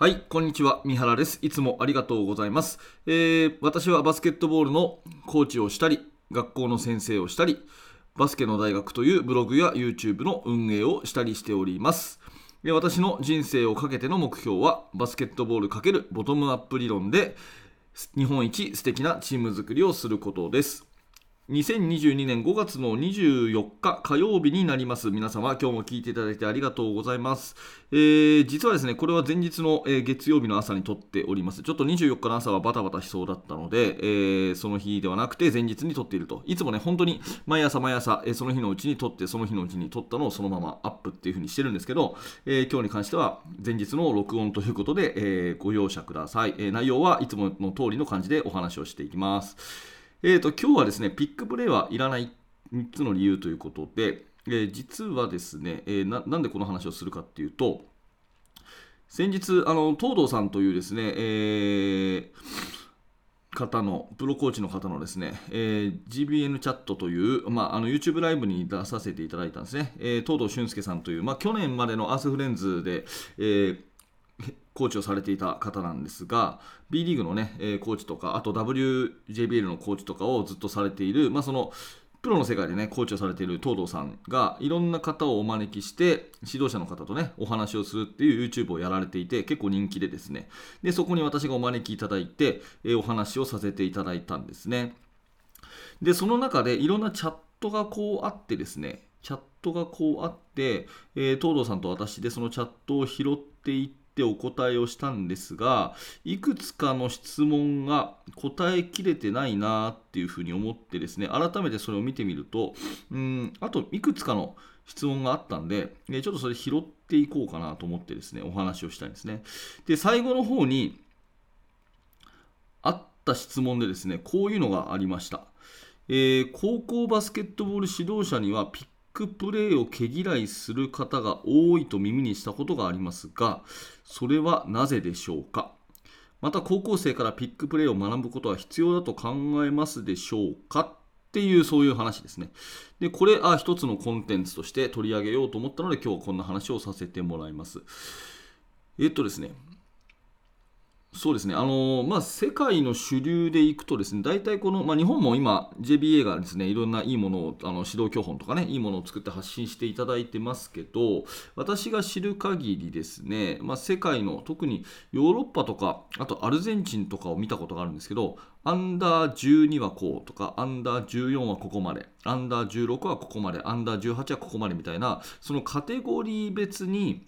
はい、こんにちは。三原です。いつもありがとうございます。えー私はバスケットボールのコーチをしたり、学校の先生をしたり、バスケの大学というブログや YouTube の運営をしたりしております。で私の人生をかけての目標は、バスケットボール×ボトムアップ理論で、日本一素敵なチーム作りをすることです。2022年5月の24日火曜日になります。皆様、今日も聞いていただいてありがとうございます。えー実はですね、これは前日の、えー月曜日の朝に撮っております。ちょっと24日の朝はバタバタしそうだったので、えーその日ではなくて前日に撮っていると。いつもね、本当に毎朝毎朝、えその日のうちに撮って、その日のうちに撮ったのをそのままアップっていう風にしてるんですけど、え今日に関しては前日の録音ということで、えご容赦ください、え内容はいつもの通りの感じでお話をしていきます。えー、と今日はですね、ピックプレイはいらない3つの理由ということで、えー実はですね、えーな、なんでこの話をするかっていうと、先日、あの東堂さんというですね、えー方の、プロコーチの方のですね、えー GBN チャットという、まあ、あの YouTube ライブに出させていただいたんですね、えー東堂俊介さんという、まあ、去年までのアースフレンズで、えーコーチをされていた方なんですが、B リーグの、ね、えーコーチとか、あと WJBL のコーチとかをずっとされている、まあ、そのプロの世界で、ね、コーチをされている東堂さんがいろんな方をお招きして、指導者の方と、ね、お話をするっていう YouTube をやられていて、結構人気でですね、でそこに私がお招きいただいて、えーお話をさせていただいたんですね。で、その中でいろんなチャットがこうあってですね、チャットがこうあって、えー東堂さんと私でそのチャットを拾っていってお答えをしたんですが、いくつかの質問が答えきれてないなっていうふうに思ってですね、改めてそれを見てみると、うん、あといくつかの質問があったんで、ちょっとそれ拾っていこうかなと思ってですね、お話をしたいんですね。で、最後の方に、あった質問でですね、こういうのがありました。えー高校バスケットボール指導者にはピックプレーを毛嫌いする方が多いと耳にしたことがありますが、それはなぜでしょうか？また高校生からピックプレーを学ぶことは必要だと考えますでしょうか？っていうそういう話ですね。で、これ、あ一つのコンテンツとして取り上げようと思ったので、今日はこんな話をさせてもらいます。えっとですね、そうですね、あのまあ、世界の主流でいくとですね、大体この、まあ、日本も今、JBA がですね、いろんないいものを、あの指導教本とかね、いいものを作って発信していただいてますけど、私が知る限りですね、まあ、世界の、特にヨーロッパとか、あとアルゼンチンとかを見たことがあるんですけど、アンダー12はこうとか、アンダー14はここまで、アンダー16はここまで、アンダー18はここまでみたいな、そのカテゴリー別に、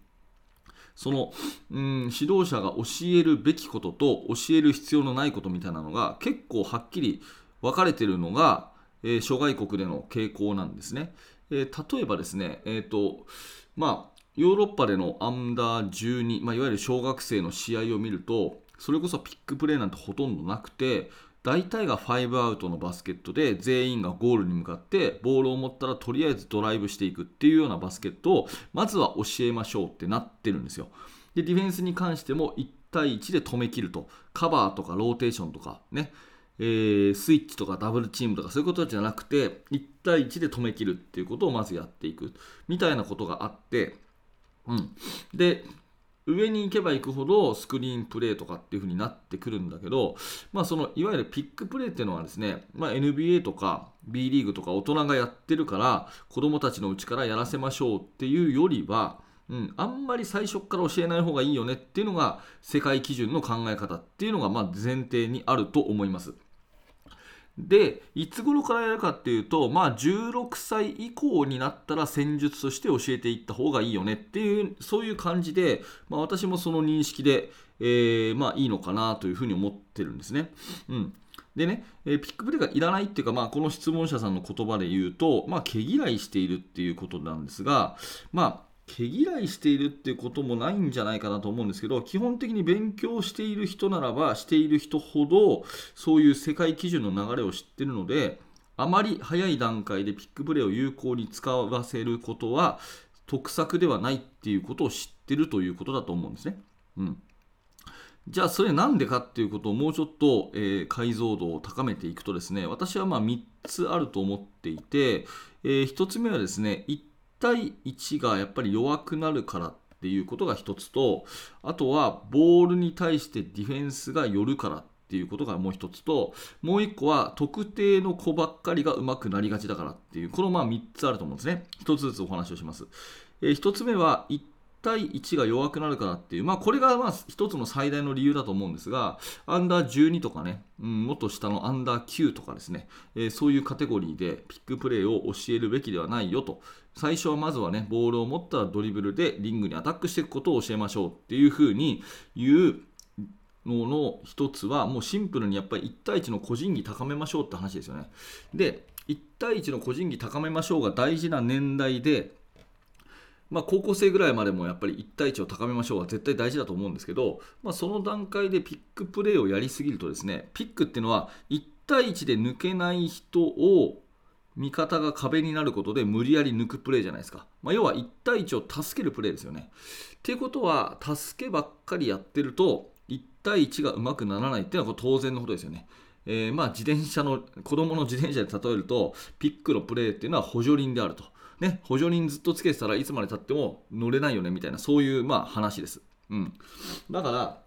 その、うん、指導者が教えるべきことと教える必要のないことみたいなのが結構はっきり分かれているのが、えー諸外国での傾向なんですね。えー例えばですね、えーとまあ、ヨーロッパでのアンダー12、まあ、いわゆる小学生の試合を見るとそれこそピックプレーなんてほとんどなくて大体が5アウトのバスケットで全員がゴールに向かってボールを持ったらとりあえずドライブしていくっていうようなバスケットをまずは教えましょうってなってるんですよ。でディフェンスに関しても1対1で止めきると。カバーとかローテーションとかね、えースイッチとかダブルチームとかそういうことじゃなくて1対1で止めきるっていうことをまずやっていくみたいなことがあって、うん、で上に行けば行くほどスクリーンプレーとかっていう風になってくるんだけど、まあ、そのいわゆるピックプレーっていうのはですね、まあ、NBA とか B リーグとか大人がやってるから子供たちのうちからやらせましょうっていうよりは、うん、あんまり最初から教えない方がいいよねっていうのが世界基準の考え方っていうのがま前提にあると思います。でいつ頃からやるかっていうと、まあ、16歳以降になったら戦術として教えていった方がいいよねっていうそういう感じで、まあ、私もその認識で、えーまあ、いいのかなというふうに思ってるんですね。うんでね、えーピックプレーがいらないっていうか、まあ、この質問者さんの言葉で言うと、まあ、毛嫌いしているっていうことなんですが、まあ、毛嫌いしているっていうこともないんじゃないかなと思うんですけど基本的に勉強している人ならばしている人ほどそういう世界基準の流れを知ってるのであまり早い段階でピックプレーを有効に使わせることは得策ではないっていうことを知ってるということだと思うんですね。うんじゃあそれなんでかっていうことをもうちょっと、えー解像度を高めていくとですね私はま3つあると思っていて、え1つ目はですね1対1がやっぱり弱くなるからっていうことが一つとあとはボールに対してディフェンスが寄るからっていうことがもう一つともう一個は特定の子ばっかりが上手くなりがちだからっていうこのまあ3つあると思うんですね。1つずつお話をします、えー、1つ目は1対1が弱くなるからっていう、まあ、これがまあ一つの最大の理由だと思うんですが、アンダー12とかね、うん、もっと下のアンダー9とかですね、えー、そういうカテゴリーでピックプレーを教えるべきではないよと、最初はまずはね、ボールを持ったドリブルでリングにアタックしていくことを教えましょうっていうふうに言うのの一つは、もうシンプルにやっぱり1対1の個人技高めましょうって話ですよね。で、1対1の個人技高めましょうが大事な年代で、まあ、高校生ぐらいまでもやっぱり1対1を高めましょうは絶対大事だと思うんですけど、まあ、その段階でピックプレーをやりすぎるとですねピックっていうのは1対1で抜けない人を味方が壁になることで無理やり抜くプレーじゃないですか、まあ、要は1対1を助けるプレーですよね。っていうことは助けばっかりやってると1対1がうまくならないっていうのは当然のことですよね。えー、まあ自転車の子供の自転車で例えるとピックのプレーっていうのは補助輪であると。ね、補助輪ずっとつけてたらいつまでたっても乗れないよねみたいなそういうまあ話です。うん、だから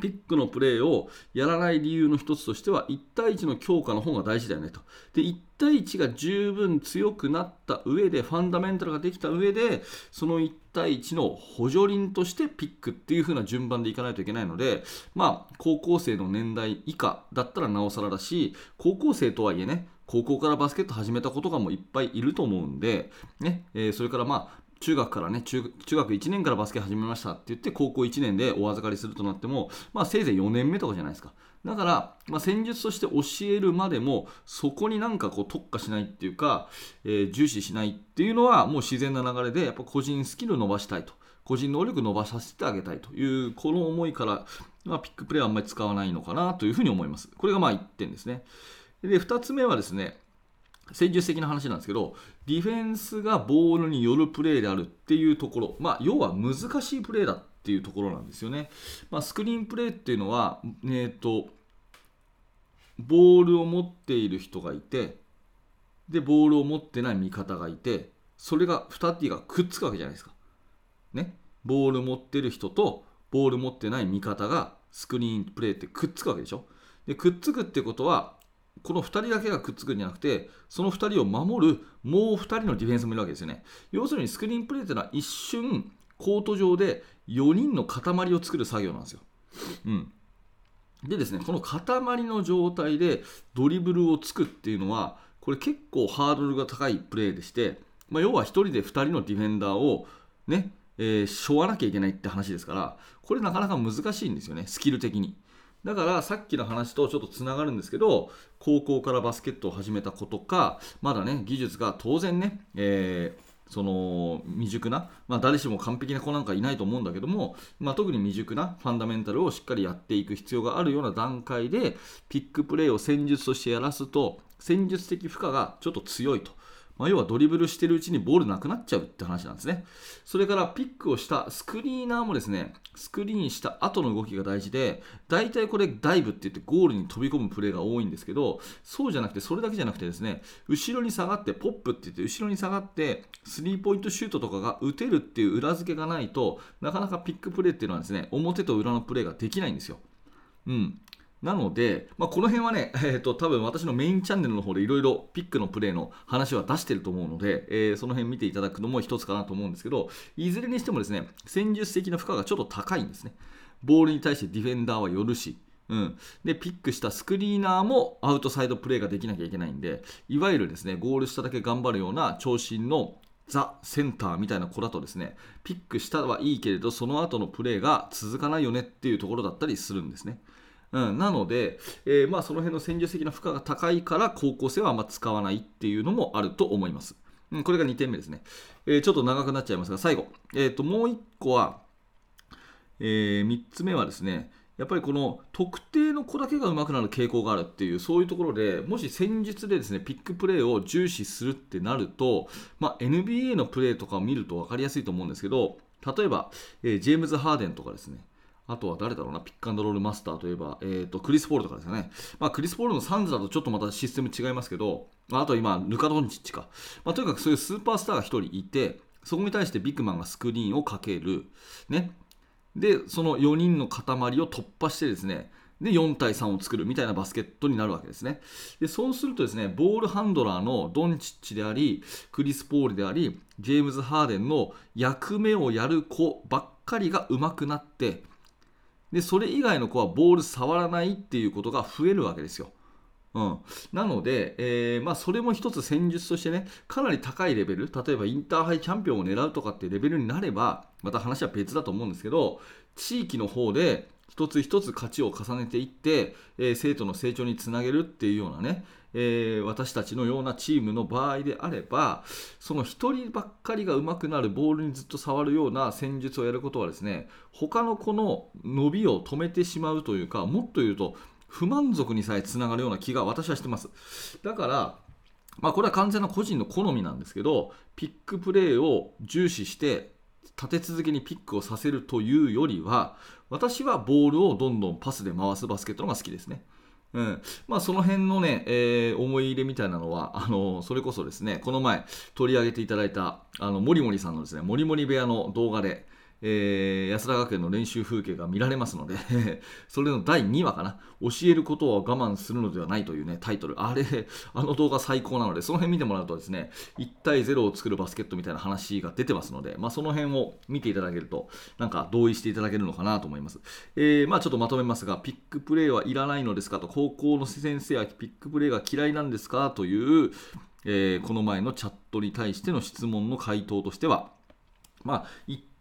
ピックのプレーをやらない理由の一つとしては1対1の強化の方が大事だよねと。で1対1が十分強くなった上でファンダメンタルができた上でその1対1の補助輪としてピックっていう風な順番でいかないといけないのでまあ高校生の年代以下だったらなおさらだし高校生とはいえね高校からバスケット始めた子とかもういっぱいいると思うんで、ねえー、それからまあ中学からね中、学1年からバスケ始めましたって言って、高校1年でお預かりするとなっても、まあ、せいぜい4年目とかじゃないですか。だから、まあ、戦術として教えるまでも、そこになんかこう特化しないっていうか、えー、重視しないっていうのは、もう自然な流れで、やっぱ個人スキル伸ばしたいと。個人能力伸ばさせてあげたいという、この思いから、まあ、ピックプレーはあんまり使わないのかなというふうに思います。これがまあ1点ですね。で、2つ目はですね、戦術的な話なんですけど、ディフェンスがボールによるプレーであるっていうところ、まあ、要は難しいプレーだっていうところなんですよね。まあ、スクリーンプレーっていうのは、えーと、ボールを持っている人がいて、で、ボールを持ってない味方がいて、それが2人がくっつくわけじゃないですか。ね。ボール持ってる人とボール持ってない味方がスクリーンプレーってくっつくわけでしょ。でくっつくってことはこの2人だけがくっつくんじゃなくて、その2人を守るもう2人のディフェンスもいるわけですよね。要するにスクリーンプレーというのは一瞬、コート上で4人の塊を作る作業なんですよ。うん。でですね、この塊の状態でドリブルをつくっていうのは、これ結構ハードルが高いプレーでして、まあ、要は1人で2人のディフェンダーをね、えー、しょわなきゃいけないって話ですから、これなかなか難しいんですよね、スキル的に。だからさっきの話とちょっとつながるんですけど高校からバスケットを始めた子とかまだね技術が当然ね、えーその未熟な、まあ、誰しも完璧な子なんかいないと思うんだけども、まあ、特に未熟なファンダメンタルをしっかりやっていく必要があるような段階でピックプレーを戦術としてやらすと戦術的負荷がちょっと強いと。まあ、要はドリブルしてるうちにボールなくなっちゃうって話なんですね。それからピックをしたスクリーナーもですね、スクリーンした後の動きが大事で、大体これダイブって言ってゴールに飛び込むプレーが多いんですけど、そうじゃなくて、それだけじゃなくてですね、後ろに下がって、ポップって言って後ろに下がって、スリーポイントシュートとかが打てるっていう裏付けがないとなかなかピックプレーっていうのはですね、表と裏のプレーができないんですよ。うん。なので、まあ、この辺はね、えーと、多分私のメインチャンネルの方でいろいろピックのプレーの話は出してると思うので、えー、その辺見ていただくのも一つかなと思うんですけど、いずれにしてもですね、戦術的な負荷がちょっと高いんですね。ボールに対してディフェンダーは寄るし、うん、でピックしたスクリーナーもアウトサイドプレーができなきゃいけないんで、いわゆるですねゴール下だけ頑張るような長身のザ・センターみたいな子だとですねピックしたはいいけれどその後のプレーが続かないよねっていうところだったりするんですね。うん、なので、えー、まあ、その辺の戦術的な負荷が高いから高校生はあんま使わないっていうのもあると思います。うん、これが2点目ですね。えー、ちょっと長くなっちゃいますが、最後、えーと、もう1個は、えー、3つ目はですね、やっぱりこの特定の子だけが上手くなる傾向があるっていうそういうところでもし戦術でですねピックプレーを重視するってなると、まあ、NBA のプレーとかを見ると分かりやすいと思うんですけど例えば、えー、ジェームズ・ハーデンとかですねあとは誰だろうな、ピックアンドロールマスターといえば、えーと、クリス・ポールとかですかね。まあ、クリス・ポールのサンズだとちょっとまたシステム違いますけど、あと今、ルカ・ドンチッチか。まあ、とにかくそういうスーパースターが1人いて、そこに対してビッグマンがスクリーンをかける。ね。で、その4人の塊を突破してですね、で4対3を作るみたいなバスケットになるわけですね。でそうするとですね、ボールハンドラーのドンチッチであり、クリス・ポールであり、ジェームズ・ハーデンの役目をやる子ばっかりが上手くなって、でそれ以外の子はボール触らないっていうことが増えるわけですよ。うん、なので、えー、まあ、それも一つ戦術としてね、かなり高いレベル、例えばインターハイチャンピオンを狙うとかっていうレベルになれば、また話は別だと思うんですけど、地域の方で一つ一つ勝ちを重ねていって、えー、生徒の成長につなげるっていうようなね、えー、私たちのようなチームの場合であれば、その1人ばっかりが上手くなるボールにずっと触るような戦術をやることはですね、他の子の伸びを止めてしまうというか、もっと言うと、不満足にさえつながるような気が私はしてます。だから、まあ、これは完全な個人の好みなんですけど、ピックプレーを重視して、立て続けにピックをさせるというよりは、私はボールをどんどんパスで回すバスケットの方が好きですね。うん。まあ、その辺のね、えー、思い入れみたいなのは、あのそれこそですね、この前取り上げていただいた、あの、もりもりさんのですね、もりもり部屋の動画で、えー、安田学園の練習風景が見られますので それの第2話かな、教えることは我慢するのではないというね、タイトル。あれ、あの動画最高なので、その辺見てもらうとですね、1対0を作るバスケットみたいな話が出てますので、まあ、その辺を見ていただけると、なんか同意していただけるのかなと思います。えー、まあ、ちょっとまとめますが、ピックプレーはいらないのですかと、高校の先生はピックプレーが嫌いなんですかという、えー、この前のチャットに対しての質問の回答としては、まあ、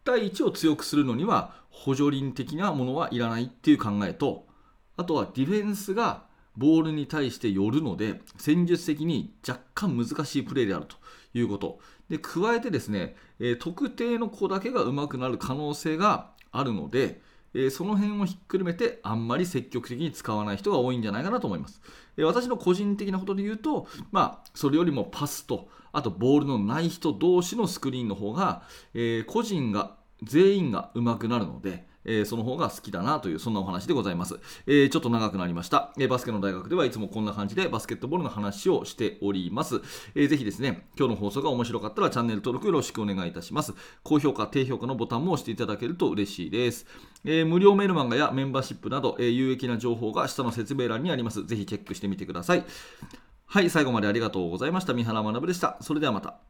対1を強くするのには補助輪的なものはいらないっていう考えとあとはディフェンスがボールに対して寄るので戦術的に若干難しいプレーであるということ。で加えてですね、え、特定の子だけが上手くなる可能性があるので、え、その辺をひっくるめてあんまり積極的に使わない人が多いんじゃないかなと思います、え、私の個人的なことで言うと、まあ、それよりもパスとあとボールのない人同士のスクリーンの方が、え個人が全員が上手くなるので、えー、その方が好きだなというそんなお話でございます、えー、ちょっと長くなりました、えー、バスケの大学ではいつもこんな感じでバスケットボールの話をしております、えー、ぜひですね今日の放送が面白かったらチャンネル登録よろしくお願いいたします高評価低評価のボタンも押していただけると嬉しいですえー、無料メールマガやメンバーシップなど、えー、有益な情報が下の説明欄にあります。ぜひチェックしてみてください。はい、最後までありがとうございました。三原学でした。それではまた。